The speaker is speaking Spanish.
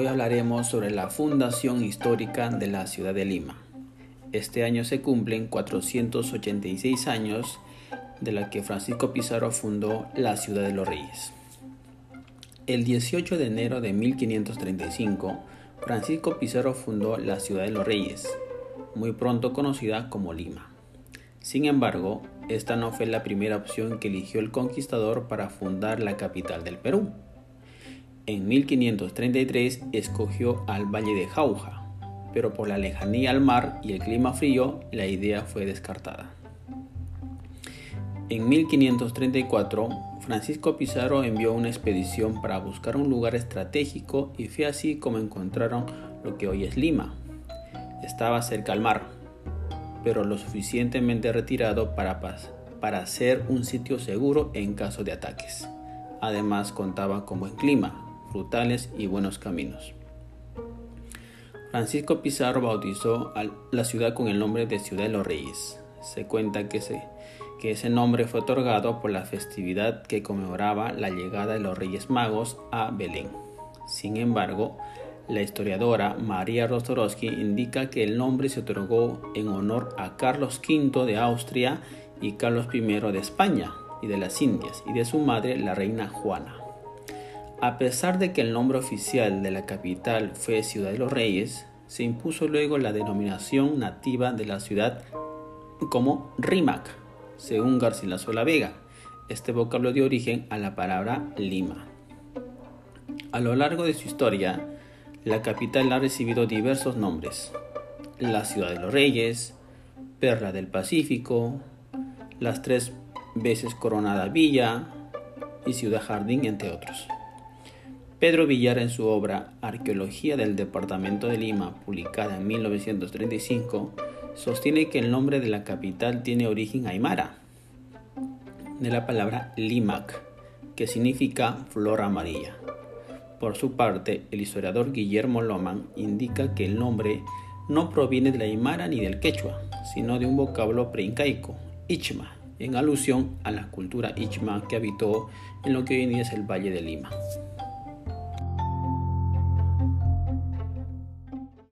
hablaremos sobre la fundación histórica de la ciudad de Lima. Este año se cumplen 486 años de la que Francisco Pizarro fundó la ciudad de los Reyes. El 18 de enero de 1535, Francisco Pizarro fundó la ciudad de los Reyes, muy pronto conocida como Lima. Sin embargo, esta no fue la primera opción que eligió el conquistador para fundar la capital del Perú. En 1533 escogió al Valle de Jauja, pero por la lejanía al mar y el clima frío, la idea fue descartada. En 1534, Francisco Pizarro envió una expedición para buscar un lugar estratégico y fue así como encontraron lo que hoy es Lima. Estaba cerca al mar, pero lo suficientemente retirado para, para ser un sitio seguro en caso de ataques. Además contaba con buen clima, frutales y buenos caminos. Francisco Pizarro bautizó la ciudad con el nombre de Ciudad de los Reyes. Se cuenta que, que ese nombre fue otorgado por la festividad que conmemoraba la llegada de los Reyes Magos a Belén. Sin embargo, la historiadora María Rostorowski indica que el nombre se otorgó en honor a Carlos V de Austria y Carlos I de España y de las Indias y de su madre la reina Juana. A pesar de que el nombre oficial de la capital fue Ciudad de los Reyes, se impuso luego la denominación nativa de la ciudad como Rimac, según Garcilaso la Vega. Este vocablo dio origen a la palabra Lima. A lo largo de su historia, la capital ha recibido diversos nombres. La Ciudad de los Reyes, Perla del Pacífico, las tres veces coronada Villa y Ciudad Jardín, entre otros. Pedro Villar en su obra Arqueología del Departamento de Lima, publicada en 1935, sostiene que el nombre de la capital tiene origen aymara, de la palabra limac, que significa flor amarilla. Por su parte, el historiador Guillermo Loman indica que el nombre no proviene de la aymara ni del quechua, sino de un vocablo preincaico, ichma, en alusión a la cultura ichma que habitó en lo que hoy en día es el Valle de Lima.